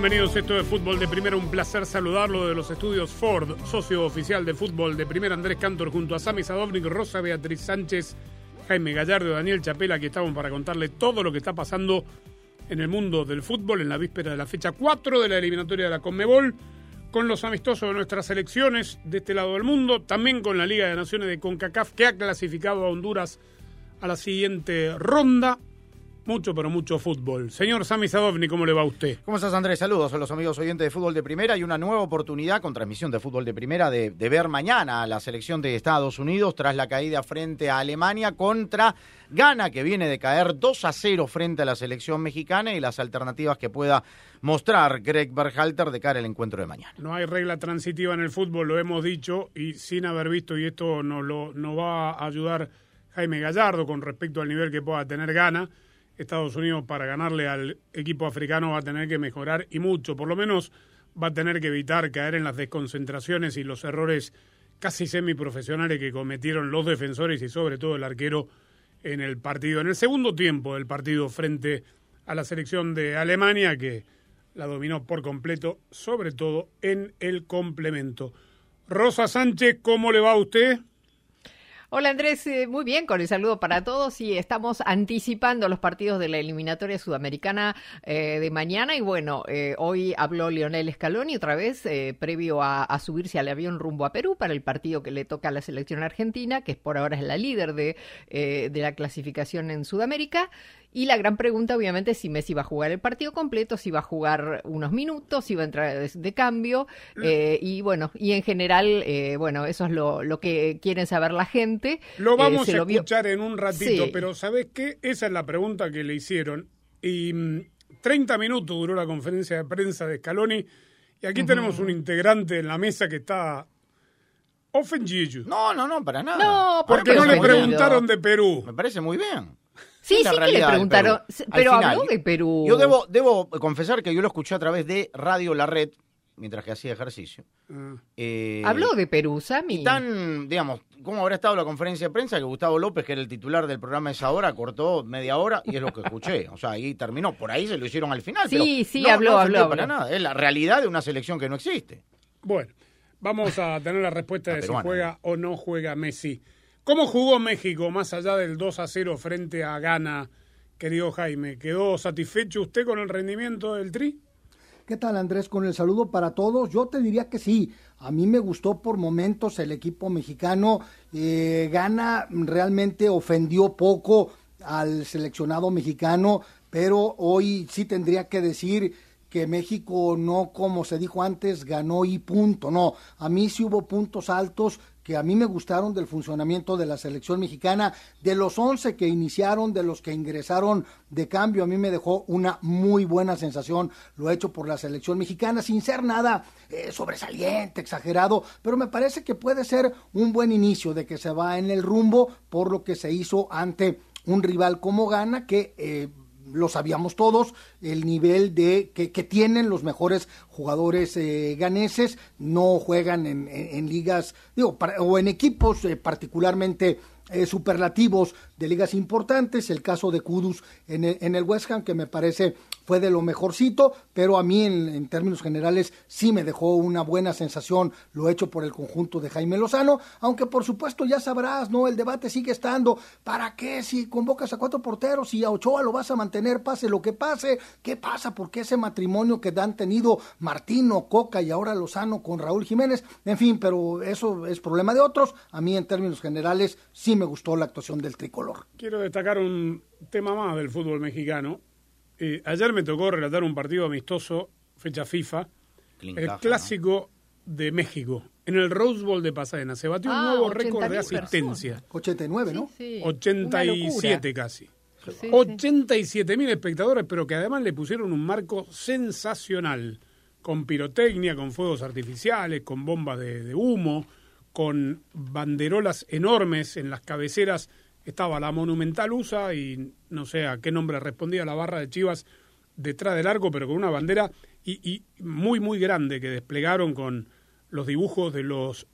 Bienvenidos. Esto de Fútbol de Primera. Un placer saludarlo de los estudios Ford, socio oficial de Fútbol de Primera, Andrés Cantor, junto a Sami Sadovnik, Rosa Beatriz Sánchez, Jaime Gallardo, Daniel Chapela. Aquí estamos para contarle todo lo que está pasando en el mundo del fútbol en la víspera de la fecha 4 de la eliminatoria de la Conmebol, con los amistosos de nuestras selecciones de este lado del mundo, también con la Liga de Naciones de CONCACAF, que ha clasificado a Honduras a la siguiente ronda. Mucho, pero mucho fútbol. Señor Sami Sadovni, ¿cómo le va a usted? ¿Cómo estás, Andrés? Saludos a los amigos oyentes de Fútbol de Primera y una nueva oportunidad con transmisión de Fútbol de Primera de, de ver mañana a la selección de Estados Unidos tras la caída frente a Alemania contra Ghana, que viene de caer 2 a 0 frente a la selección mexicana y las alternativas que pueda mostrar Greg Berhalter de cara al encuentro de mañana. No hay regla transitiva en el fútbol, lo hemos dicho, y sin haber visto, y esto nos, lo, nos va a ayudar Jaime Gallardo con respecto al nivel que pueda tener Ghana. Estados Unidos para ganarle al equipo africano va a tener que mejorar y mucho, por lo menos va a tener que evitar caer en las desconcentraciones y los errores casi semiprofesionales que cometieron los defensores y sobre todo el arquero en el partido, en el segundo tiempo del partido frente a la selección de Alemania que la dominó por completo, sobre todo en el complemento. Rosa Sánchez, ¿cómo le va a usted? Hola Andrés, eh, muy bien, con el saludo para todos y estamos anticipando los partidos de la eliminatoria sudamericana eh, de mañana y bueno, eh, hoy habló Lionel Scaloni otra vez eh, previo a, subirse al avión rumbo a Perú para el partido que le toca a la selección argentina, que por ahora es la líder de, eh, de la clasificación en Sudamérica y la gran pregunta, obviamente, es si Messi va a jugar el partido completo, si va a jugar unos minutos, si va a entrar de, de cambio. Eh, y bueno, y en general, eh, bueno, eso es lo, lo, que quieren saber la gente. Lo vamos eh, a escuchar en un ratito, sí. pero ¿sabes qué? Esa es la pregunta que le hicieron. Y mmm, 30 minutos duró la conferencia de prensa de Scaloni. Y aquí uh -huh. tenemos un integrante en la mesa que está ofendido. No, no, no, para nada. No, porque no le preguntaron de Perú. Me parece muy bien. Sí, sí que le preguntaron, pero final, habló de Perú. Yo debo, debo confesar que yo lo escuché a través de Radio La Red, mientras que hacía ejercicio. Uh. Eh, habló de Perú, Sami. Y tan, digamos, ¿cómo habrá estado la conferencia de prensa? Que Gustavo López, que era el titular del programa esa hora, cortó media hora y es lo que escuché. O sea, ahí terminó. Por ahí se lo hicieron al final. Sí, sí, no, habló, no habló. para habló. nada. Es la realidad de una selección que no existe. Bueno, vamos a tener la respuesta de si juega o no juega Messi. ¿Cómo jugó México más allá del 2 a 0 frente a Ghana? querido Jaime. ¿Quedó satisfecho usted con el rendimiento del Tri? ¿Qué tal Andrés? Con el saludo para todos. Yo te diría que sí. A mí me gustó por momentos el equipo mexicano. Eh, Gana realmente ofendió poco al seleccionado mexicano, pero hoy sí tendría que decir que México no, como se dijo antes, ganó y punto. No, a mí sí hubo puntos altos que a mí me gustaron del funcionamiento de la selección mexicana, de los 11 que iniciaron, de los que ingresaron de cambio, a mí me dejó una muy buena sensación. Lo hecho por la selección mexicana, sin ser nada eh, sobresaliente, exagerado, pero me parece que puede ser un buen inicio de que se va en el rumbo por lo que se hizo ante un rival como Gana, que... Eh, lo sabíamos todos, el nivel de que, tienen los mejores jugadores eh, ganeses, no juegan en, ligas, digo, o en equipos eh, particularmente eh, superlativos de ligas importantes, el caso de Kudus en el, en el, West Ham, que me parece fue de lo mejorcito, pero a mí en, términos generales sí me dejó una buena sensación lo hecho por el conjunto de Jaime Lozano, aunque por supuesto ya sabrás, ¿no? El debate sigue estando, ¿para qué si convocas a cuatro porteros y a Ochoa lo vas a mantener, pase lo que pase? ¿Qué pasa? Porque ese matrimonio que han tenido Martino, Coca y ahora Lozano con Raúl Jiménez, en fin, pero eso es problema de otros, a mí en términos generales sí me gustó la actuación del tricolor. Quiero destacar un tema más del fútbol mexicano. Eh, ayer me tocó relatar un partido amistoso, fecha FIFA, el clásico de México, en el Rose Bowl de Pasadena. Se batió un Ah, nuevo récord de 80.000 asistencia. 89, ¿no? Sí, sí. 87 casi. Sí, sí. 87 mil espectadores, pero que además le pusieron un marco sensacional, con pirotecnia, con fuegos artificiales, con bombas de, de humo, con banderolas enormes en las cabeceras. Estaba la Monumental USA y no sé a qué nombre respondía la barra de Chivas detrás del arco, pero con una bandera y, muy, muy grande que desplegaron con los dibujos de los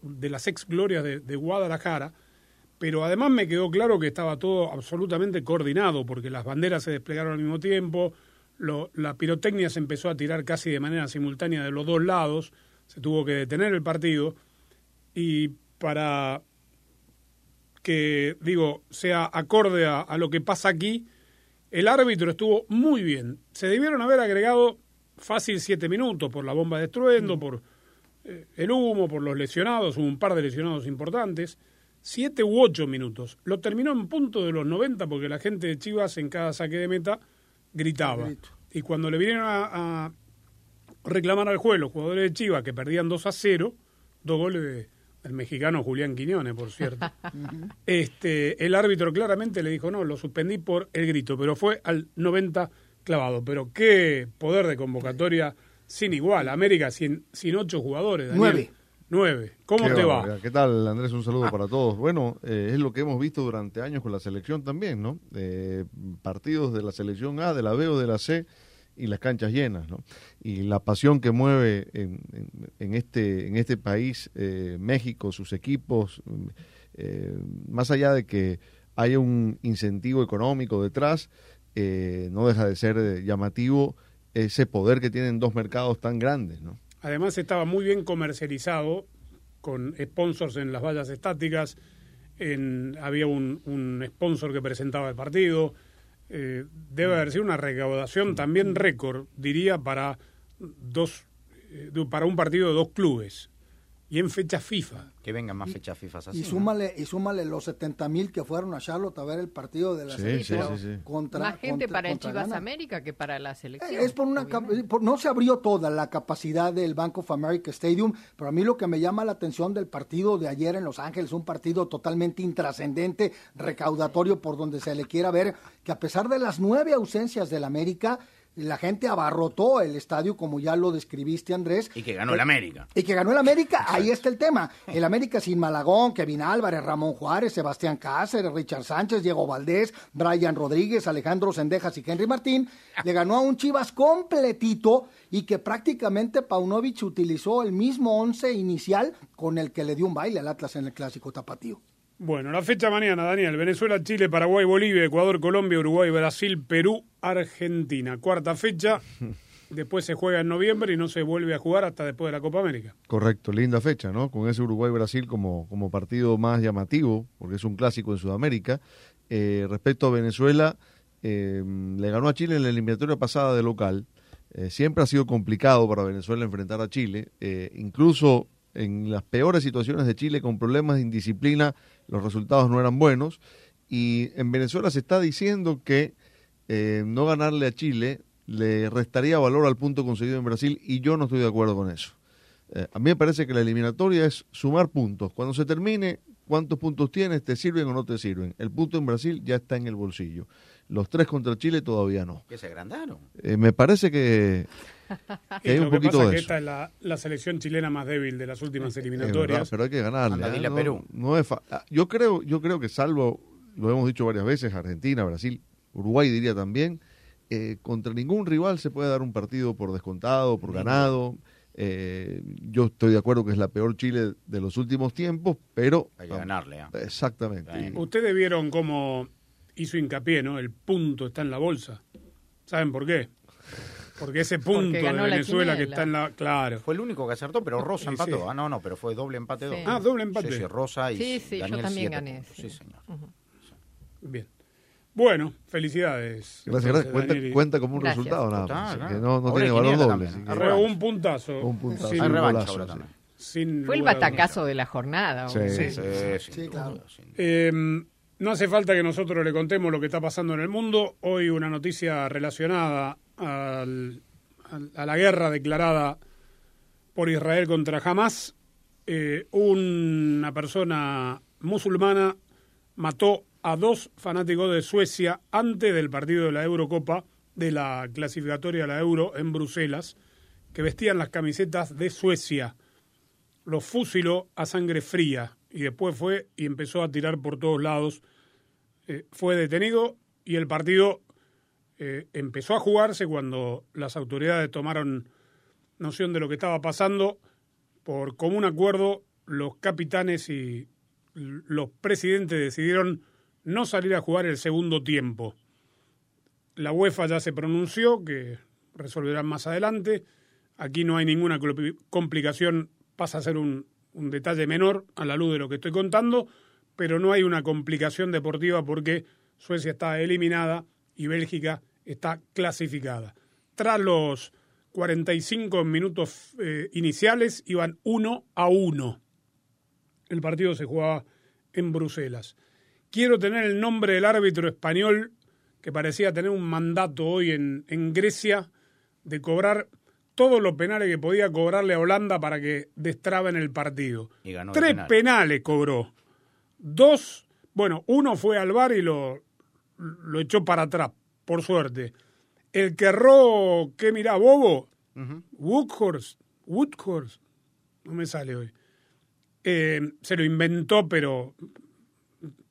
de las ex glorias de, Guadalajara. Pero además me quedó claro que estaba todo absolutamente coordinado, porque las banderas se desplegaron al mismo tiempo, la pirotecnia se empezó a tirar casi de manera simultánea de los dos lados, se tuvo que detener el partido, y para que, digo, sea acorde a, a lo que pasa aquí, el árbitro estuvo muy bien. Se debieron haber agregado fácil siete minutos por la bomba de estruendo, por eh, el humo, por los lesionados, hubo un par de lesionados importantes, siete u ocho minutos. Lo terminó en punto de los 90 porque la gente de Chivas en cada saque de meta gritaba. Y cuando le vinieron a, a reclamar al juez los jugadores de Chivas que perdían 2 a 0, dos goles de- del mexicano Julián Quiñones, por cierto. este, el árbitro claramente le dijo, no, lo suspendí por el grito, pero fue al 90 clavado. Pero qué poder de convocatoria sin igual. América sin, sin ocho jugadores. Daniel. Nueve. Nueve. ¿Cómo Qué te va? barbaridad. ¿Qué tal, Andrés? Un saludo para todos. Bueno, eh, es lo que hemos visto durante años con la selección también, ¿no? Eh, partidos de la selección A, de la B o de la C y las canchas llenas, ¿no? Y la pasión que mueve en, en- este, en este país, eh, México, sus equipos, mm, eh, más allá de que haya un incentivo económico detrás, eh, no deja de ser eh, llamativo ese poder que tienen dos mercados tan grandes, ¿no? Además estaba muy bien comercializado con sponsors en las vallas estáticas. En, había un, un sponsor que presentaba el partido. Eh, debe haber sido una recaudación también récord, diría, para dos eh, para un partido de dos clubes y en fecha FIFA. Que vengan más fechas FIFA así. Y ¿no? súmale, y súmale los 70 mil que fueron a Charlotte a ver el partido de la Sí, selección sí, sí, sí. contra Más gente contra- para el Chivas. América que para la selección. Es por una por- no se abrió toda la capacidad del Bank of America Stadium, pero a mí lo que me llama la atención del partido de ayer en Los Ángeles, un partido totalmente intrascendente, recaudatorio por donde se le quiera ver, que a pesar de las nueve ausencias del América, la gente abarrotó el estadio como ya lo describiste Andrés. Y que ganó el América. Y que ganó el América, ahí está el tema. El América sin Malagón, Kevin Álvarez, Ramón Juárez, Sebastián Cáceres, Richard Sánchez, Diego Valdés, Brian Rodríguez, Alejandro Sendejas y Henry Martín, le ganó a un Chivas completito y que prácticamente Paunovic utilizó el mismo once inicial con el que le dio un baile al Atlas en el clásico tapatío. Bueno, la fecha mañana, Daniel. Venezuela, Chile, Paraguay, Bolivia, Ecuador, Colombia, Uruguay, Brasil, Perú, Argentina. Cuarta fecha. Después se juega en noviembre y no se vuelve a jugar hasta después de la Copa América. Correcto, linda fecha, ¿no? Con ese Uruguay-Brasil como, como partido más llamativo, porque es un clásico en Sudamérica. Eh, respecto a Venezuela, eh, le ganó a Chile en la eliminatoria pasada de local. Eh, siempre ha sido complicado para Venezuela enfrentar a Chile. Eh, incluso en las peores situaciones de Chile, con problemas de indisciplina, los resultados no eran buenos. Y en Venezuela se está diciendo que eh, no ganarle a Chile le restaría valor al punto conseguido en Brasil y yo no estoy de acuerdo con eso. Eh, a mí me parece que la eliminatoria es sumar puntos. Cuando se termine, cuántos puntos tienes, te sirven o no te sirven. El punto en Brasil ya está en el bolsillo. Los tres contra Chile todavía no. Que se agrandaron. Eh, me parece que, que hay un lo que poquito pasa es de que eso. esta es la, la selección chilena más débil de las últimas verdad, eliminatorias. pero hay que ganarle. Anda, ¿eh? No- Perú. no es fa- ah, yo creo, yo creo que salvo, lo hemos dicho varias veces, Argentina, Brasil, Uruguay diría también, eh, contra ningún rival se puede dar un partido por descontado, por ganado. Eh, yo estoy de acuerdo que es la peor Chile de los últimos tiempos, pero Hay que ganarle. exactamente. Ustedes vieron cómo hizo hincapié, ¿no? El punto está en la bolsa. ¿Saben por qué? Porque ese punto de ganó la Venezuela que está en la... Claro. Fue el único que acertó, pero Rosa Sí, empató. sí. Ah, no, no, pero fue doble empate Sí. dos. Ah, doble empate. Sí, sí, Rosa y Sí, sí, yo Daniel también siete gané, sí. Sí, señor. Bien. Bueno, felicidades. Gracias, gracias. Cuenta, Daniel. cuenta como un Gracias. resultado nada más. que no, no tiene valor 500 doble. un puntazo. Un puntazo. sin, Hay revancha golazo, ahora sin Fue el batacazo de la jornada. Sí, hombre. Sí. Sí, claro. Eh, no hace falta que nosotros le contemos lo que está pasando en el mundo. Hoy una noticia relacionada a la guerra declarada por Israel contra Hamas. Eh, una persona musulmana mató a dos fanáticos de Suecia antes del partido de la Eurocopa, de la clasificatoria a la Euro en Bruselas, que vestían las camisetas de Suecia los fusiló a sangre fría y después fue y empezó a tirar por todos lados. Eh, fue detenido y el partido eh, empezó a jugarse cuando las autoridades tomaron noción de lo que estaba pasando. Por común acuerdo, los capitanes y los presidentes decidieron no salir a jugar el segundo tiempo. La UEFA ya se pronunció, que resolverán más adelante. Aquí no hay ninguna complicación, pasa a ser un detalle menor a la luz de lo que estoy contando, pero no hay una complicación deportiva porque Suecia está eliminada y Bélgica está clasificada. Tras los 45 minutos eh, iniciales iban 1 a 1. El partido se jugaba en Bruselas. Quiero tener el nombre del árbitro español que parecía tener un mandato hoy en, en Grecia de cobrar todos los penales que podía cobrarle a Holanda para que destraben el partido. Y ganó el Tres penal. penales cobró. Dos, bueno, uno fue al bar y lo, lo echó para atrás, por suerte. El que erró, ¿qué mirá, Bobo? Woodhorse, Woodhorse, no me sale hoy. Eh, se lo inventó, pero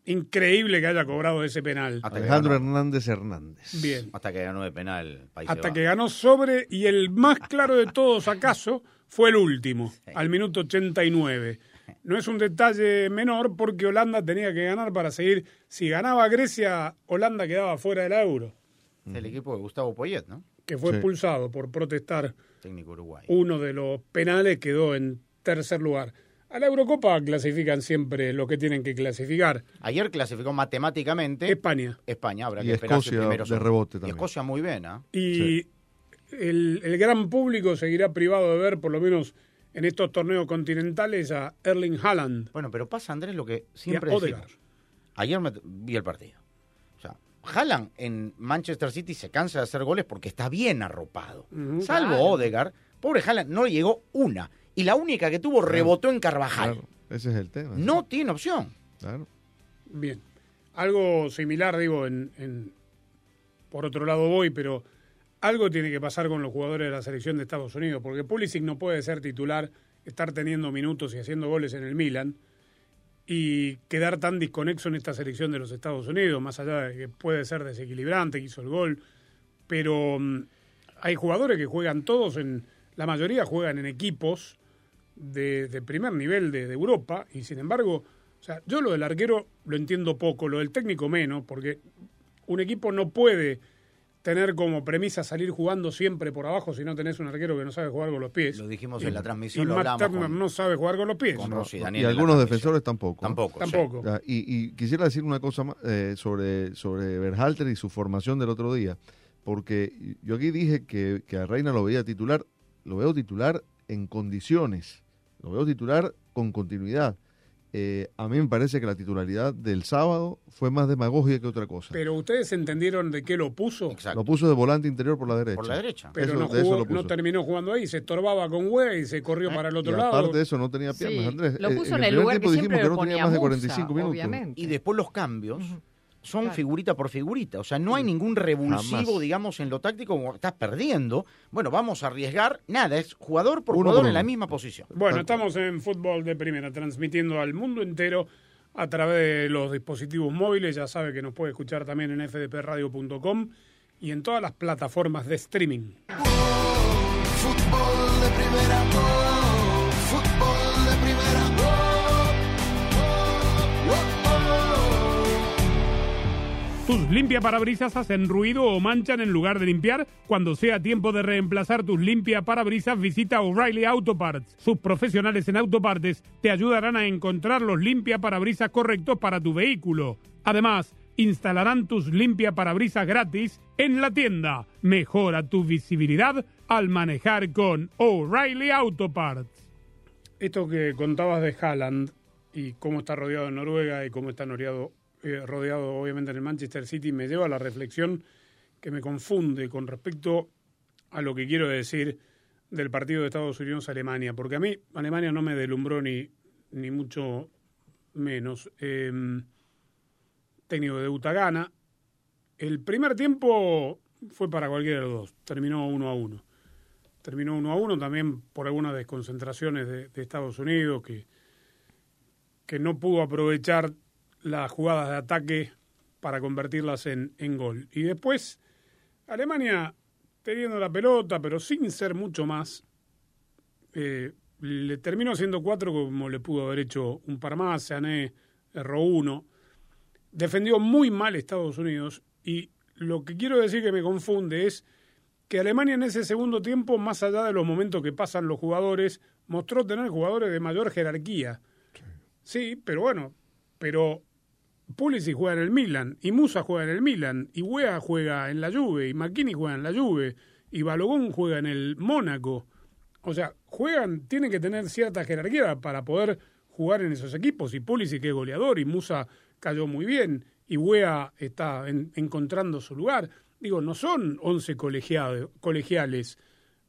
increíble que haya cobrado ese penal. Hasta que Alejandro ganó. Hernández Hernández. Bien. Hasta que ganó de penal. País Hasta que ganó sobre y el más claro de todos acaso fue el último, al minuto 89. No es un detalle menor porque Holanda tenía que ganar para seguir. Si ganaba Grecia, Holanda quedaba fuera del euro, El equipo de Gustavo Poyet, ¿no? que fue Sí. expulsado por protestar Técnico uruguayo. uno de los penales, quedó en tercer lugar. A la Eurocopa clasifican siempre lo que tienen que clasificar. Ayer clasificó matemáticamente España. España, habrá Y que esperar Escocia primeros de rebote Y también. Escocia muy bien, ¿ah? Y el, el gran público seguirá privado de ver, por lo menos en estos torneos continentales, a Erling Haaland. Bueno, pero pasa, Andrés, lo que siempre decimos. Ayer me- vi el partido. O sea, Haaland en Manchester City se cansa de hacer goles porque está bien arropado. Salvo Claro. Odegaard, pobre Haaland no le llegó una. Y la única que tuvo rebotó en Carvajal. Claro, ese es el tema. No tiene opción. Claro. Bien. Algo similar, digo, en, en- por otro lado voy, pero algo tiene que pasar con los jugadores de la selección de Estados Unidos, porque Pulisic no puede ser titular, estar teniendo minutos y haciendo goles en el Milan y quedar tan desconexo en esta selección de los Estados Unidos, más allá de que puede ser desequilibrante, que hizo el gol, pero mm, hay jugadores que juegan todos en, la mayoría juegan en equipos de, de primer nivel de, de Europa y sin embargo, o sea, yo lo del arquero lo entiendo poco, lo del técnico menos, porque un equipo no puede tener como premisa salir jugando siempre por abajo si no tenés un arquero que no sabe jugar con los pies. Lo dijimos Y- en la transmisión, y lo Matt hablábamos Turner con- no sabe jugar con los pies. con Rossi Y algunos defensores tampoco. Tampoco. Tampoco. Ya, y, y quisiera decir una cosa más eh, sobre, sobre Berhalter y su formación del otro día, porque yo aquí dije que, que a Reina lo veía titular, lo veo titular en condiciones, lo veo titular con continuidad. Eh, a mí me parece que la titularidad del sábado fue más demagogia que otra cosa. Pero ustedes entendieron de qué lo puso, Exacto. Lo puso de volante interior por la derecha. Por la derecha. pero Eso- no, de eso jugó- lo puso. no terminó jugando ahí, se estorbaba con Güey y se corrió Eh, para el Y otro lado. aparte de eso no tenía piernas, Sí, Andrés. lo Eh, puso en el el primer lugar que tiempo dijimos siempre que lo no tenía más de Musa, 45 minutos. obviamente. Y después los cambios son Claro. figurita por figurita. O sea, no hay ningún revulsivo, Jamás. digamos, en lo táctico como estás perdiendo. Bueno, vamos a arriesgar. Nada, es jugador por Uno jugador por en la misma posición. Bueno, estamos en fútbol de primera, transmitiendo al mundo entero a través de los dispositivos móviles. Ya sabe que nos puede escuchar también en fdpradio.com y en todas las plataformas de streaming. Fútbol de primera, ¿Tus limpia parabrisas hacen ruido o manchan en lugar de limpiar? Cuando sea tiempo de reemplazar tus limpia parabrisas, visita O'Reilly Auto Parts. Sus profesionales en autopartes te ayudarán a encontrar los limpia parabrisas correctos para tu vehículo. Además, instalarán tus limpia parabrisas gratis en la tienda. Mejora tu visibilidad al manejar con O'Reilly Auto Parts. esto que contabas de Haaland y cómo está rodeado en Noruega y cómo está rodeado, eh, rodeado obviamente en el Manchester City me lleva a la reflexión que me confunde con respecto a lo que quiero decir del partido de Estados Unidos-Alemania, porque a mí Alemania no me delumbró ni, ni mucho menos. Eh, técnico de Utagana. El primer tiempo fue para cualquiera de los dos, terminó uno a uno. Terminó uno a uno también por algunas desconcentraciones de, de Estados Unidos que, que no pudo aprovechar las jugadas de ataque para convertirlas en, en gol. Y después, Alemania teniendo la pelota, pero sin ser mucho más, eh, le terminó haciendo cuatro como le pudo haber hecho un par más, Sané erró uno. Defendió muy mal Estados Unidos y lo que quiero decir que me confunde es que Alemania en ese segundo tiempo, más allá de los momentos que pasan los jugadores, mostró tener jugadores de mayor jerarquía. Sí, pero bueno, pero Pulisic juega en el Milan, y Musa juega en el Milan, y Wea juega en la Juve, y McKinney juega en la Juve, y Balogón juega en el Mónaco. O sea, juegan, tienen que tener cierta jerarquía para poder jugar en esos equipos. Y Pulisic es goleador, y Musa cayó muy bien, y Wea está en, encontrando su lugar. Digo, no son 11 colegiales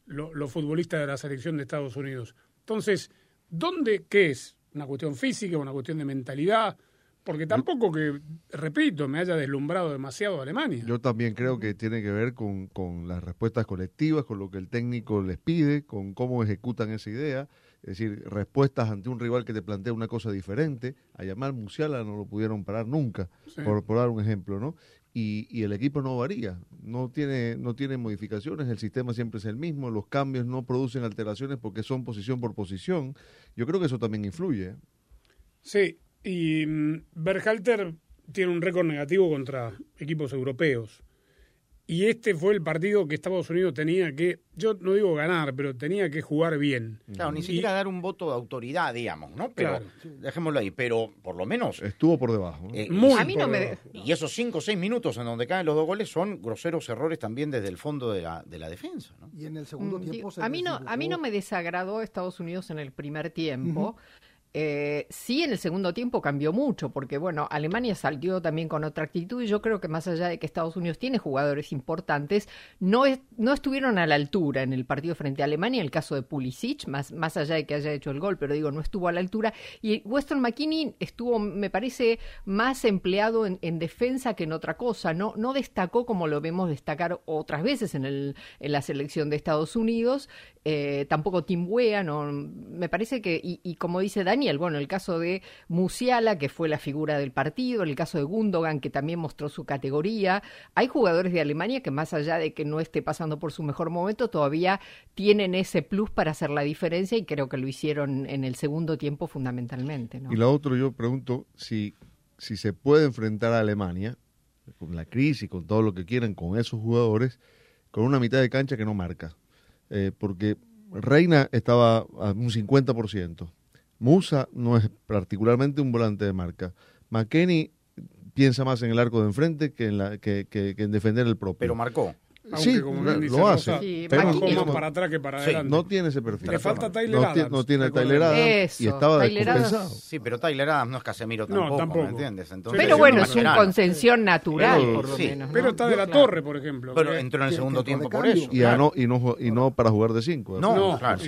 lo, los futbolistas de la selección de Estados Unidos. Entonces, ¿dónde qué es? ¿Una cuestión física, una cuestión de mentalidad? Porque tampoco que, repito, me haya deslumbrado demasiado Alemania. Yo también creo que tiene que ver con, con, las respuestas colectivas, con lo que el técnico les pide, con cómo ejecutan esa idea. Es decir, respuestas ante un rival que te plantea una cosa diferente. A llamar Musiala no lo pudieron parar nunca, sí. por, por, dar un ejemplo, ¿no? Y, y, el equipo no varía, no tiene, no tiene modificaciones, el sistema siempre es el mismo, los cambios no producen alteraciones porque son posición por posición. Yo creo que eso también influye. Sí, y um, Berhalter tiene un récord negativo contra equipos europeos. Y este fue el partido que Estados Unidos tenía que, yo no digo ganar, pero tenía que jugar bien. Claro, ni siquiera y, dar un voto de autoridad, digamos, ¿no? Pero claro. dejémoslo ahí, pero por lo menos... Estuvo por debajo. ¿no? Eh, Muy a mí no me... Y esos cinco o seis minutos en donde caen los dos goles son groseros errores también desde el fondo de la, de la defensa, ¿no? Y en el segundo Mm, tiempo... Sí, a, mí no, a mí no me desagradó Estados Unidos en el primer tiempo. Uh -huh. Eh, sí, en el segundo tiempo cambió mucho, porque bueno, Alemania salió también con otra actitud y yo creo que más allá de que Estados Unidos tiene jugadores importantes, no, es, no estuvieron a la altura en el partido frente a Alemania, el caso de Pulisic, más, allá de que haya hecho el gol, pero digo, no estuvo a la altura. Y Weston McKinney estuvo, me parece, más empleado en, en defensa que en otra cosa, no, no destacó como lo vemos destacar otras veces en, el, en la selección de Estados Unidos, eh, tampoco Tim Wea, no, me parece que, y, y como dice Dani, Daniel. Bueno, el caso de Musiala, que fue la figura del partido, el caso de Gundogan, que también mostró su categoría. Hay jugadores de Alemania que más allá de que no esté pasando por su mejor momento, todavía tienen ese plus para hacer la diferencia y creo que lo hicieron en el segundo tiempo fundamentalmente. Y lo otro, yo pregunto si, si se puede enfrentar a Alemania, con la crisis, con todo lo que quieran, con esos jugadores, con una mitad de cancha que no marca. Eh, porque Reina estaba a un 50%. Musa no es particularmente un volante de marca. McKenny piensa más en el arco de enfrente que en, la, que, que, en defender el propio. Pero marcó. Sí, lo hace. Sí, pero más para atrás que para adelante. no tiene ese perfil. Le falta Tyler no, Adams. No tiene Tyler Adams y estaba descompensado. Sí, pero Tyler Adams no es Casemiro tampoco, no, tampoco. ¿me entiendes? Entonces, pero bueno, es una concesión natural, pero, por lo sí. menos. ¿no? Pero está de la torre, por ejemplo. Pero entró en el segundo tiempo por eso. Y, claro. no, y, no, y no para jugar de cinco. No, no claro.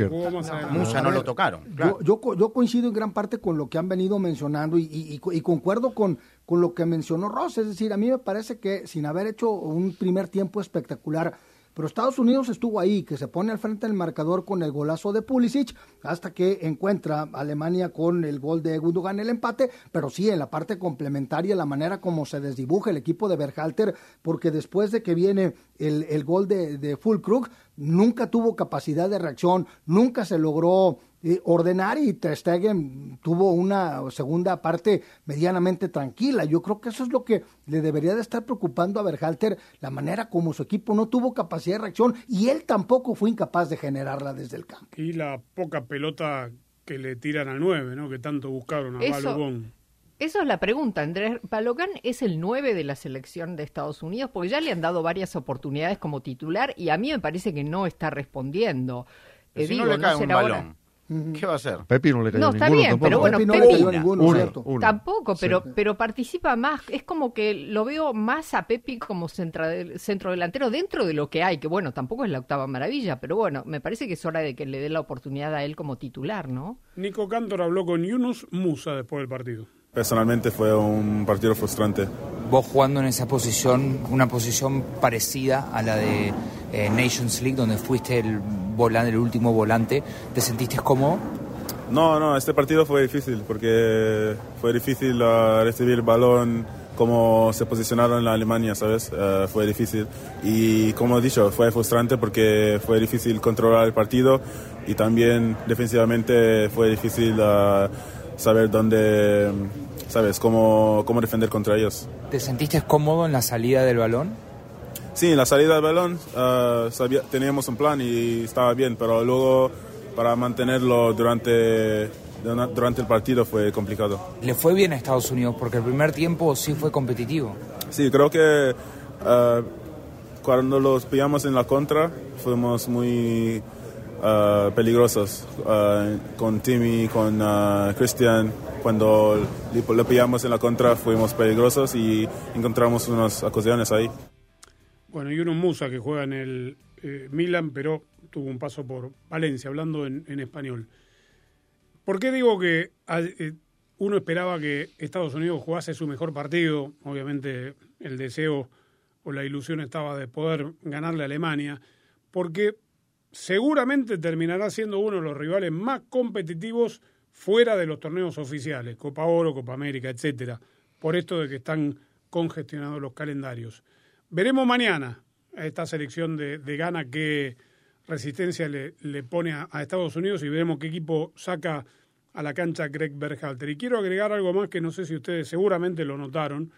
Musa no lo tocaron. Claro. Yo, yo, yo coincido en gran parte con lo que han venido mencionando y, y, y concuerdo con, con lo que mencionó Ross. Es decir, a mí me parece que sin haber hecho un primer tiempo espectacular, pero Estados Unidos estuvo ahí, que se pone al frente del marcador con el golazo de Pulisic, hasta que encuentra Alemania con el gol de Gundogan el empate, pero sí en la parte complementaria, la manera como se desdibuja el equipo de Berhalter, porque después de que viene el, el gol de, de Fulkrug, nunca tuvo capacidad de reacción, nunca se logró ordenar y Ter Stegen tuvo una segunda parte medianamente tranquila. Yo creo que eso es lo que le debería de estar preocupando a Berhalter, la manera como su equipo no tuvo capacidad de reacción y él tampoco fue incapaz de generarla desde el campo. Y la poca pelota que le tiran al 9, ¿no? Que tanto buscaron a Eso... Balogón. Esa es la pregunta, Andrés. Balogan es el 9 de la selección de Estados Unidos porque ya le han dado varias oportunidades como titular y a mí me parece que no está respondiendo. Eh, si digo, no le cae no un balón. ¿Qué va a hacer? Pepi no le cayó No, está ninguno bien, tampoco. pero bueno, Pepi no le cayó ninguno, Uno, ¿cierto? uno. Tampoco, pero, Sí. pero participa más. Es como que lo veo más a Pepi como centra- centro delantero dentro de lo que hay, que bueno, tampoco es la octava maravilla, pero bueno, me parece que es hora de que le dé la oportunidad a él como titular, ¿no? Nico Cantor habló con Yunus Musa después del partido. Personalmente fue un partido frustrante. Vos jugando en esa posición, una posición parecida a la de eh, Nations League, donde fuiste el, volante, el último volante, ¿te sentiste cómodo? No, no, este partido fue difícil porque fue difícil ah, recibir el balón, como se posicionaron en la Alemania, ¿sabes? Ah, fue difícil. Y como he dicho, fue frustrante porque fue difícil controlar el partido y también defensivamente fue difícil ah, saber dónde, ¿sabes? Cómo, cómo defender contra ellos. ¿Te sentiste cómodo en la salida del balón? Sí, la salida del balón ah, sabía- teníamos un plan y estaba bien, pero luego para mantenerlo durante, durante el partido fue complicado. Le fue bien a Estados Unidos porque el primer tiempo sí fue competitivo. Sí, creo que ah, cuando los pillamos en la contra fuimos muy ah, peligrosos con Timmy, con Christian. Cuando lo pillamos en la contra fuimos peligrosos y encontramos unas ocasiones ahí. Bueno, y uno Musa que juega en el eh, Milan, pero tuvo un paso por Valencia, hablando en, español. ¿Por qué digo que eh, uno esperaba que Estados Unidos jugase su mejor partido? Obviamente el deseo o la ilusión estaba de poder ganarle a Alemania, porque seguramente terminará siendo uno de los rivales más competitivos fuera de los torneos oficiales, Copa Oro, Copa América, etcétera, por esto de que están congestionados los calendarios. Veremos mañana esta selección de, de Ghana qué resistencia le, le pone a, a Estados Unidos y veremos qué equipo saca a la cancha Greg Berhalter. Y quiero agregar algo más que no sé si ustedes seguramente lo notaron.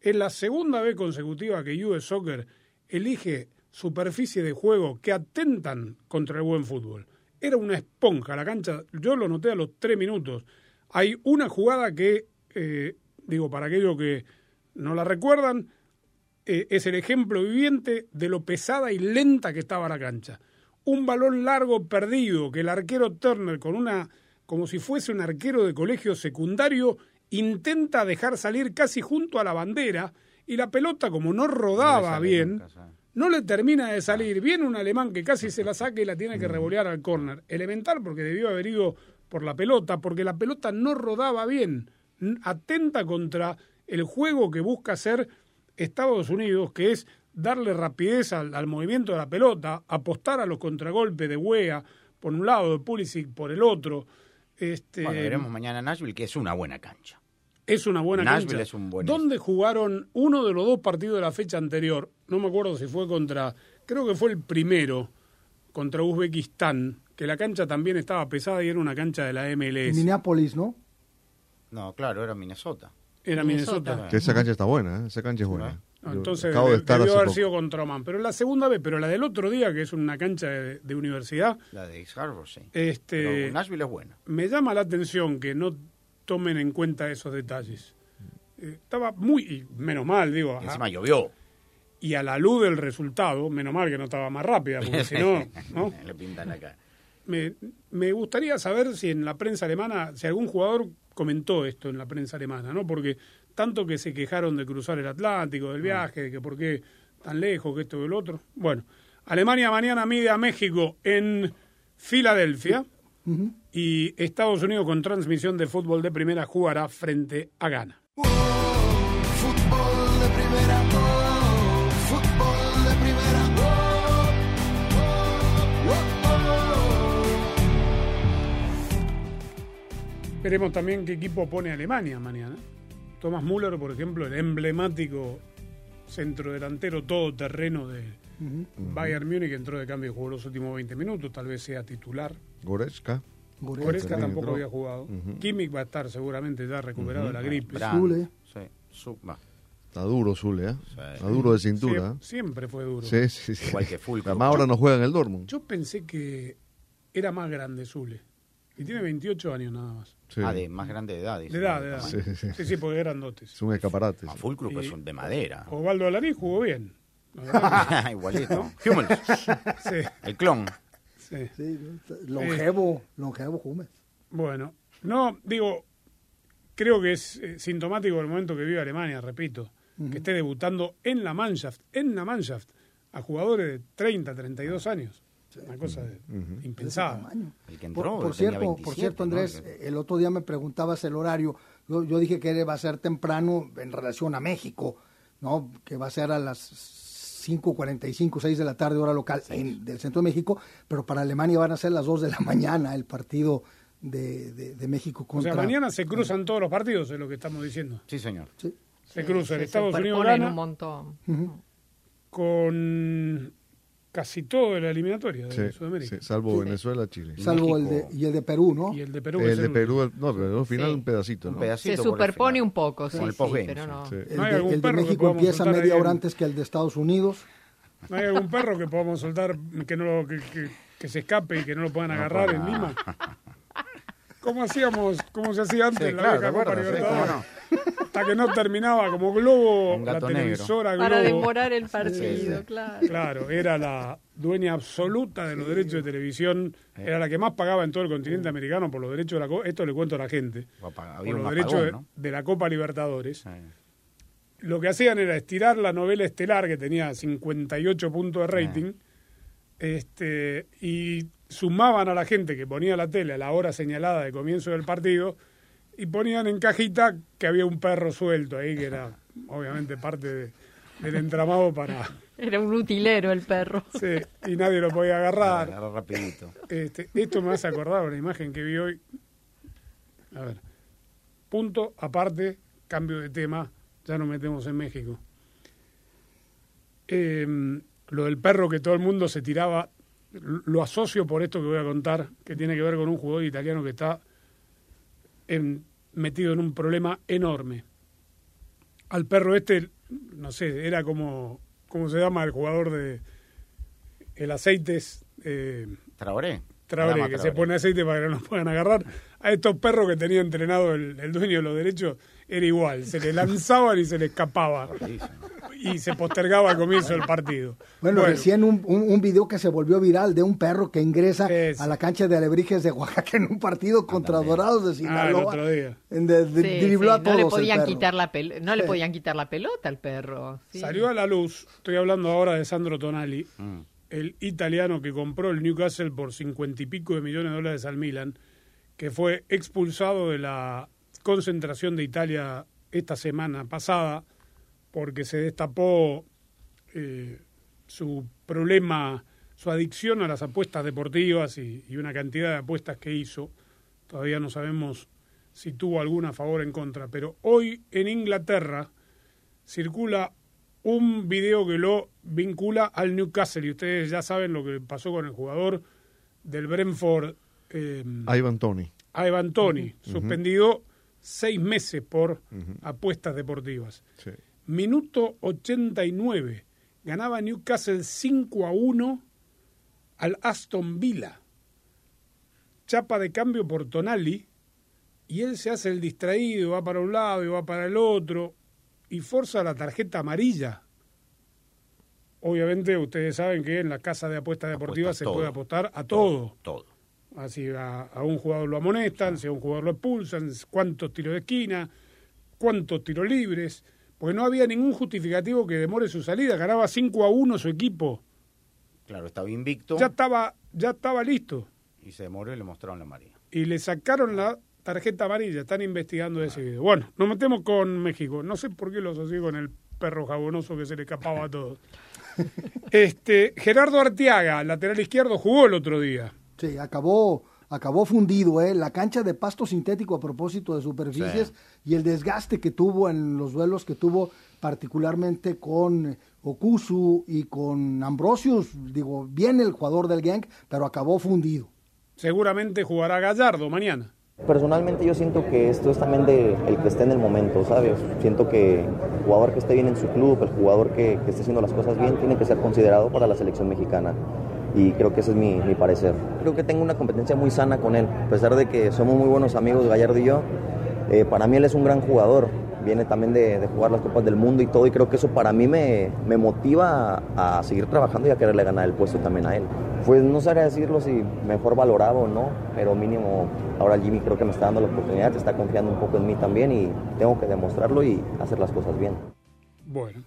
Es la segunda vez consecutiva que US Soccer elige superficie de juego que atentan contra el buen fútbol. Era una esponja la cancha, yo lo noté a los tres minutos. Hay una jugada que, eh, digo, para aquellos que no la recuerdan, eh, es el ejemplo viviente de lo pesada y lenta que estaba la cancha. Un balón largo perdido que el arquero Turner con una como si fuese un arquero de colegio secundario intenta dejar salir casi junto a la bandera y la pelota como no rodaba bien no le termina de salir. Viene un alemán que casi se la saca y la tiene que revolear al córner. Elemental porque debió haber ido por la pelota, porque la pelota no rodaba bien. Atenta contra el juego que busca hacer Estados Unidos, que es darle rapidez al, al movimiento de la pelota, apostar a los contragolpes de Wea por un lado, de Pulisic por el otro. Este, Bueno, veremos mañana en Nashville, que es una buena cancha. es una buena Nashville cancha. es un buen- ¿Dónde jugaron uno de los dos partidos de la fecha anterior? No me acuerdo si fue contra, creo que fue el primero, contra Uzbekistán, que la cancha también estaba pesada y era una cancha de la MLS. Minneapolis, ¿no? No, claro, era Minnesota. Era Minnesota. Minnesota. Que esa cancha está buena, ¿eh? esa cancha es buena. No, entonces acabo de estar debió haber poco. sido contra Oman. Pero la segunda vez, pero la del otro día, que es una cancha de, de universidad, La de East Harbor, sí. este, Pero Nashville es buena. me llama la atención que no tomen en cuenta esos detalles. Eh, estaba muy, y menos mal, digo, Y encima llovió. y a la luz del resultado, menos mal que no estaba más rápida, porque si no, ¿no? Le pintan cara. Me, me gustaría saber si en la prensa alemana, si algún jugador comentó esto en la prensa alemana, ¿no? Porque tanto que se quejaron de cruzar el Atlántico, del viaje, de que por qué tan lejos, que esto y el otro. Bueno, Alemania mañana mide a México en Filadelfia y Estados Unidos con transmisión de fútbol de primera jugará frente a Ghana. Veremos también qué equipo pone Alemania mañana. Thomas Müller, por ejemplo, el emblemático centrodelantero todoterreno de Bayern Múnich, entró de cambio y jugó los últimos 20 minutos, tal vez sea titular. Goretzka. Goretzka tampoco entró. había jugado. Ujú. Kimmich va a estar seguramente ya recuperado de la gripe. Brand, Zule. Sí, va, Está duro Zule, ¿eh? Sí. Está duro de cintura. Siem- siempre fue duro. ¿eh? Sí, sí, sí. Igual que Fulcro. Además ahora no juega en el Dortmund. Yo pensé que era más grande Zule. Y tiene 28 años nada más. Sí. Ah, de más grande de edad. dice. De edad, de edad. Sí, sí, sí. Sí, sí, porque eran grandotes. Es un escaparate. Ah, sí. Fulcro que Y- es un de madera. Osvaldo Alaní jugó bien. Igualito. Hummels, el clon. Sí. Sí, longevo, longevo Jumes. Bueno, no, digo, creo que es eh, sintomático el momento que vive Alemania, repito, que esté debutando en la Mannschaft, en la Mannschaft, a jugadores de 30, 32 años. Una cosa impensada. El que Por, entró por cierto, por 27, cierto, ¿no? Andrés, el otro día me preguntabas el horario. Yo, yo dije que va a ser temprano en relación a México, ¿no? Que va a ser a las 5:45, 6 de la tarde hora local en, del centro de México, pero para Alemania van a ser las 2 de la mañana el partido de, de- de México O contra. sea, mañana se cruzan todos los partidos, es lo que estamos diciendo. Sí, señor. Sí. Se cruzan. Estados Unidos un montón. con casi todo de la eliminatoria de Sí, Sudamérica. sí, salvo Venezuela, Chile. Salvo el de, y el de Perú, ¿no? Y el de Perú. El de Perú, el- no, pero al final Sí. un pedacito, Un ¿no? pedacito Se superpone un poco, sí, Con el sí, postgame, pero sí. no. Sí. El, ¿No hay de, el de México empieza media hora antes que el de Estados Unidos. ¿No hay algún perro que podamos soltar que, no, que, que- que se escape y que no lo puedan agarrar en Lima? ¿Cómo hacíamos, cómo se hacía antes Sí, la claro, vieja ¿te Copa? Sí, Libertadores? cómo Hasta que no terminaba como Globo, la televisora Para Globo. demorar el partido, claro. Claro, era la dueña absoluta de los derechos de televisión, era la que más pagaba en todo el continente americano por los derechos de la Copa. Esto le cuento a la gente. Había Por los derechos de, ¿no? de la Copa Libertadores. Sí. Lo que hacían era estirar la novela estelar, que tenía 58 puntos de rating, este, y sumaban a la gente que ponía la tele a la hora señalada de comienzo del partido, y ponían en cajita que había un perro suelto ahí, que era obviamente parte de- del entramado para... Era un utilero el perro. Sí, y nadie lo podía agarrar. Era rapidito. Este, esto me hace acordar una imagen que vi hoy. A ver. Punto aparte, cambio de tema, ya nos metemos en México. Eh, lo del perro que todo el mundo se tiraba, lo asocio por esto que voy a contar, que tiene que ver con un jugador italiano que está en- metido en un problema enorme. Al perro este, no sé, era como, ¿cómo se llama el jugador de el aceites? Eh, Traoré. Traoré, que se pone aceite para que no nos puedan agarrar. A estos perros que tenía entrenado el, el dueño de los derechos era igual. Se le lanzaban y se le escapaba. Y se postergaba al comienzo del partido. Bueno, recién un, un, un video que se volvió viral de un perro que ingresa Es- a la cancha de Alebrijes de Oaxaca en un partido contra Dorados de Ah, el Sinaloa. otro día. En de- de- Sí, dribló sí, a no todos le el podían quitar la pel- no le Sí. podían quitar la pelota al perro. sí. Salió a la luz, estoy hablando ahora de Sandro Tonali, Mm. el italiano que compró el Newcastle por cincuenta y pico de millones de dólares al Milan, que fue expulsado de la concentración de Italia esta semana pasada porque se destapó eh, su problema, su adicción a las apuestas deportivas y, y una cantidad de apuestas que hizo. Todavía no sabemos si tuvo alguna a favor o en contra, pero hoy en Inglaterra circula un video que lo vincula al Newcastle y ustedes ya saben lo que pasó con el jugador del Brentford, eh, Ivan Tony. Ivan Tony, suspendido seis meses por apuestas deportivas. Sí. Minuto 89. Ganaba Newcastle 5 a 1 al Aston Villa. Chapa de cambio por Tonali. Y él se hace el distraído, va para un lado y va para el otro. Y forza la tarjeta amarilla. Obviamente ustedes saben que en la casa de apuestas deportivas Apuesta se todo. puede apostar a todo. Todo. Así a, a un jugador lo amonestan, si a un jugador lo expulsan, cuántos tiros de esquina, cuántos tiros libres, porque no había ningún justificativo que demore su salida, ganaba 5 a 1 su equipo, Claro, estaba invicto ya estaba, ya estaba listo y se demoró y le mostraron la María. y le sacaron la tarjeta amarilla, están investigando ese video. Bueno, nos metemos con México, no sé por qué lo asocié con el perro jabonoso que se le escapaba a todos. Este, Gerardo Arteaga, lateral izquierdo, jugó el otro día. Sí, acabó, acabó fundido, ¿eh? La cancha de pasto sintético a propósito de superficies Sí. y el desgaste que tuvo en los duelos que tuvo particularmente con Okusu y con Ambrosius. Digo, bien el jugador del Genk, pero acabó fundido. Seguramente jugará Gallardo mañana. Personalmente yo siento que esto es también de el que esté en el momento, ¿sabes? Siento que el jugador que esté bien en su club, el jugador que, que esté haciendo las cosas bien, tiene que ser considerado para la selección mexicana. Y creo que ese es mi, mi parecer. Creo que tengo una competencia muy sana con él, a pesar de que somos muy buenos amigos, Gallardo y yo. eh, para mí él es un gran jugador. viene también de, de, jugar las Copas del Mundo y todo, y creo que eso para mí me, me motiva a, a, seguir trabajando y a quererle ganar el puesto también a él. Pues no sabría decirlo si mejor valorado o no, pero mínimo ahora Jimmy creo que me está dando la oportunidad, está confiando un poco en mí también y tengo que demostrarlo y hacer las cosas bien. Bueno,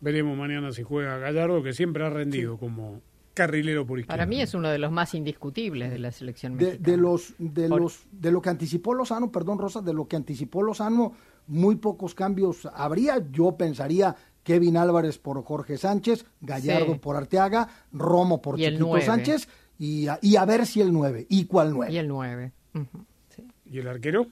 veremos mañana si juega Gallardo, que siempre ha rendido sí. como carrilero por izquierda. Para mí es uno de los más indiscutibles de la selección de, mexicana. de los de por... los de lo que anticipó Lozano, perdón Rosa, de lo que anticipó Lozano, muy pocos cambios habría. Yo pensaría Kevin Álvarez por Jorge Sánchez, Gallardo sí. por Arteaga, Romo por y Chiquito Sánchez y a, y a, ver si el 9. ¿Y cuál 9? Y el 9. Uh -huh. sí. ¿Y el arquero?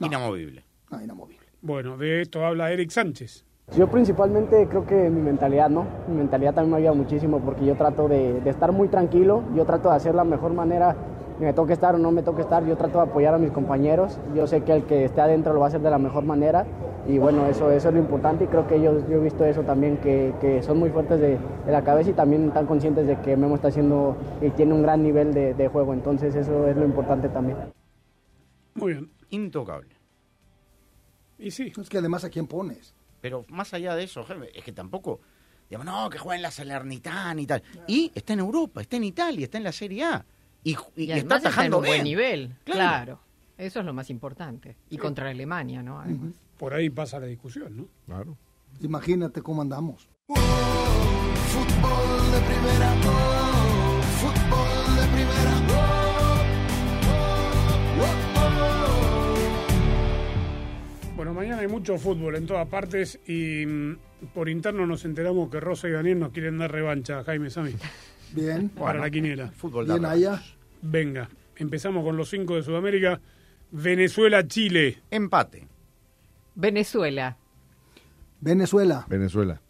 No. Inamovible. No, inamovible. Bueno, de esto habla Eric Sánchez. Yo principalmente creo que mi mentalidad, ¿no? Mi mentalidad también me ayuda muchísimo porque yo trato de, de, estar muy tranquilo, yo trato de hacer la mejor manera, me toque estar o no me toque estar, yo trato de apoyar a mis compañeros, yo sé que el que esté adentro lo va a hacer de la mejor manera y bueno, eso, eso es lo importante y creo que yo, yo he visto eso también, que, que son muy fuertes de, de, la cabeza y también están conscientes de que Memo está haciendo y tiene un gran nivel de, de juego, entonces eso es lo importante también. Muy bien. Intocable. Y sí. Es que además a quién pones. Pero más allá de eso, jefe, es que tampoco, digamos, no, que juega en la Salernitana y tal. Y está en Europa, está en Italia, está en la Serie A. Y, y, y está atajando está en un bien. buen nivel, claro. claro. Eso es lo más importante. Y sí. contra Alemania, ¿no? Además. Por ahí pasa la discusión, ¿no? Claro. Imagínate cómo andamos. Oh, fútbol de primera, oh, fútbol de primera. Mañana hay mucho fútbol en todas partes y mm, por interno nos enteramos que Rosa y Daniel nos quieren dar revancha, Jaime Sami. Bien. Para bueno, la quiniela. Fútbol Bien allá. Venga, empezamos con los cinco de Sudamérica. Venezuela-Chile. Empate. Venezuela. Venezuela. Venezuela.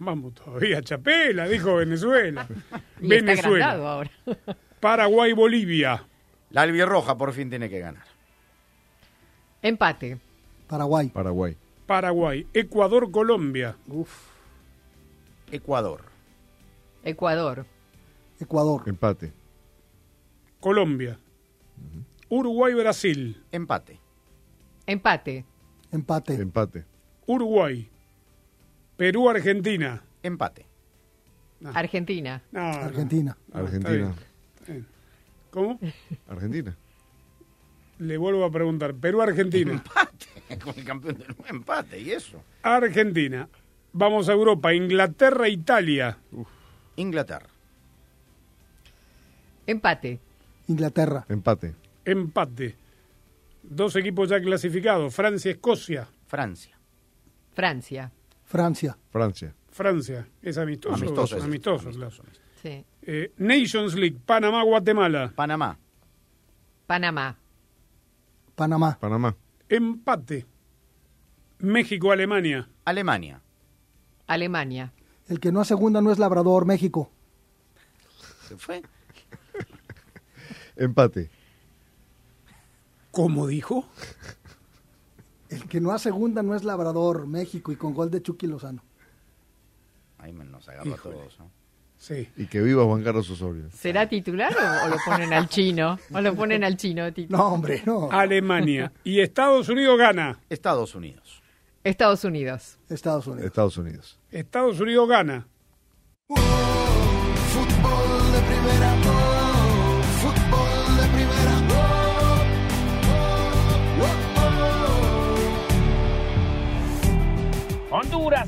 Vamos todavía, Chapela, dijo Venezuela. y Venezuela. Está ahora. Paraguay-Bolivia. La albirroja por fin tiene que ganar. Empate. Paraguay. Paraguay. Paraguay. Ecuador-Colombia. Uf. Ecuador. Ecuador. Ecuador. Empate. Colombia. Uh -huh. Uruguay-Brasil. Empate. Empate. Empate. Empate. Uruguay. Perú-Argentina. Empate. No. Argentina. No, Argentina. No, Argentina. Está bien. ¿Cómo? Argentina. Le vuelvo a preguntar. Perú-Argentina. Empate. Con el campeón del empate. ¿Y eso? Argentina. Vamos a Europa. Inglaterra-Italia. Inglaterra. Empate. Inglaterra. Empate. Empate. Dos equipos ya clasificados. Francia-Escocia. Francia. Francia. Francia. Francia. Francia. Es amistoso. Amistoso. Es amistoso, amistoso. claro. Sí. Eh, Nations League. Panamá-Guatemala. Panamá. Panamá. Panamá. Panamá. Empate. México-Alemania. Alemania. Alemania. El que no asegunda no es Labrador, México. ¿Se fue? Empate. ¿Cómo dijo? El que no asegunda no es Labrador, México, y con gol de Chucky Lozano. Ahí me nos agarró a todos, ¿no? Sí. Y que viva Juan Carlos Osorio. ¿Será titular o, o, lo ponen al chino? ¿O lo ponen al chino titular? No, hombre, no. Alemania. Y Estados Unidos gana. Estados Unidos. Estados Unidos. Estados Unidos. Estados Unidos. Estados Unidos gana.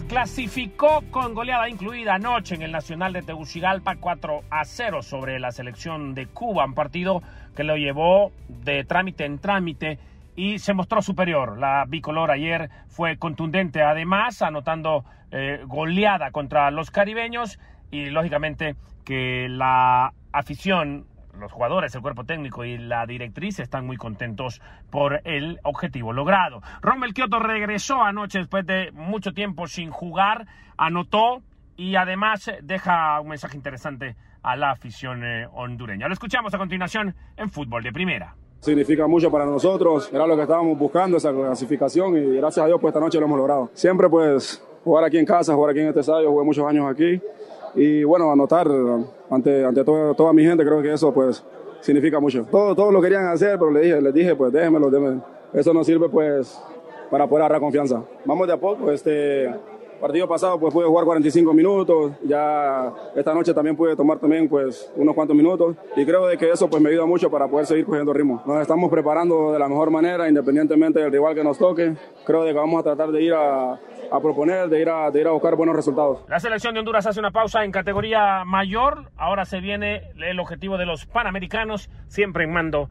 Clasificó con goleada incluida anoche en el Nacional de Tegucigalpa 4 a 0 sobre la selección de Cuba, un partido que lo llevó de trámite en trámite y se mostró superior. La bicolor ayer fue contundente, además anotando eh, goleada contra los caribeños y lógicamente que la afición los jugadores, el cuerpo técnico y la directriz están muy contentos por el objetivo logrado. Rommel Kioto regresó anoche después de mucho tiempo sin jugar, anotó y además deja un mensaje interesante a la afición eh, hondureña. Lo escuchamos a continuación en Fútbol de Primera. Significa mucho para nosotros, era lo que estábamos buscando, esa clasificación y gracias a Dios pues esta noche lo hemos logrado. Siempre pues jugar aquí en casa, jugar aquí en este estadio, jugué muchos años aquí y bueno, anotar ante, ante todo, toda mi gente, creo que eso pues significa mucho. Todos, todos lo querían hacer, pero les dije, les dije pues déjenmelo, déjenmelo. Eso no sirve pues para poder agarrar confianza. Vamos de a poco, este partido pasado pues pude jugar 45 minutos, ya esta noche también pude tomar también pues unos cuantos minutos y creo de que eso pues me ayuda mucho para poder seguir cogiendo ritmo. Nos estamos preparando de la mejor manera independientemente del rival que nos toque. Creo de que vamos a tratar de ir a, proponer, de ir a, de ir a buscar buenos resultados. La selección de Honduras hace una pausa en categoría mayor. Ahora se viene el objetivo de los Panamericanos, siempre en mando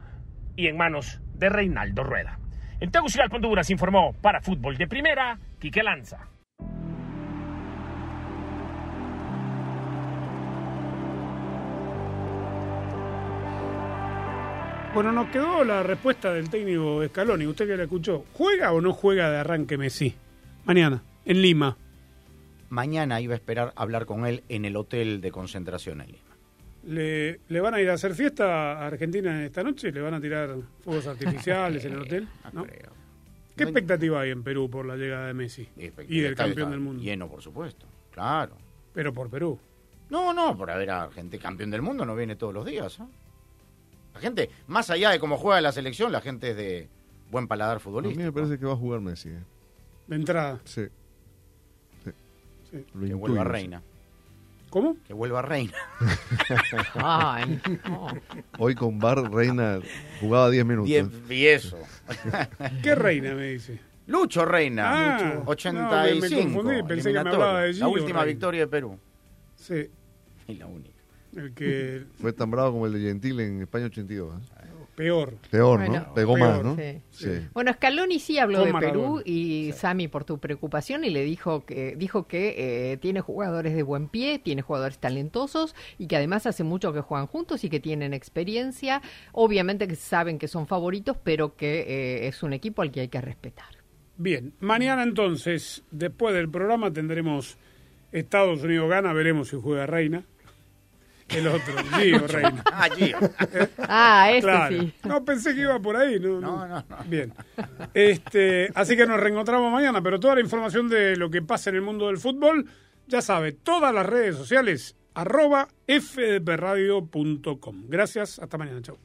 y en manos de Reinaldo Rueda. En Tegucigalpa, Honduras, informó para Fútbol de Primera, Quique Lanza. Bueno, nos quedó la respuesta del técnico Scaloni. Usted que la escuchó, ¿juega o no juega de arranque Messi? Mañana, en Lima. Mañana iba a esperar hablar con él en el hotel de concentración en Lima. ¿Le, le van a ir a hacer fiesta a Argentina esta noche? ¿Le van a tirar fuegos artificiales en el hotel? ¿No? ¿Qué expectativa hay en Perú por la llegada de Messi y del campeón del mundo? Lleno, por supuesto. Claro. Pero por Perú. No, no, por haber a gente campeón del mundo no viene todos los días. ¿eh? La gente, más allá de cómo juega la selección, la gente es de buen paladar A futbolístico. mí me parece que va a jugar Messi. eh. De entrada. Sí. Sí. Sí. Lo Que vuelva intuyo, reina. ¿Cómo? Que vuelva reina. Ay, no. Hoy con Bar Reina jugaba 10 minutos. Bien, y eso. ¿Qué reina me dice? Lucho Reina. Ah, Lucho, no, 85. me confundí, pensé que me hablaba de La Gio última Reina. victoria de Perú. Sí, Y la única. El que Fue tan bravo como el de Gentil en España 82. ¿eh? peor. Peor, Bueno, ¿no? Pegó peor, más, ¿no? sí. Sí. Bueno, Scaloni sí habló Con de Maradona. Perú y Sami por tu preocupación y le dijo que dijo que eh, tiene jugadores de buen pie, tiene jugadores talentosos y que además hace mucho que juegan juntos y que tienen experiencia. Obviamente que saben que son favoritos, pero que eh, es un equipo al que hay que respetar. Bien, mañana entonces, después del programa, tendremos Estados Unidos gana, veremos si juega Reina. El otro, Gio Reina. Ah, Gio. Ah, ese Claro. sí. No pensé que iba por ahí. No, No, no, no. Bien. Este, así que nos reencontramos mañana, pero toda la información de lo que pasa en el mundo del fútbol, ya sabe, todas las redes sociales, arroba fdpradio.com. Gracias, hasta mañana, chau.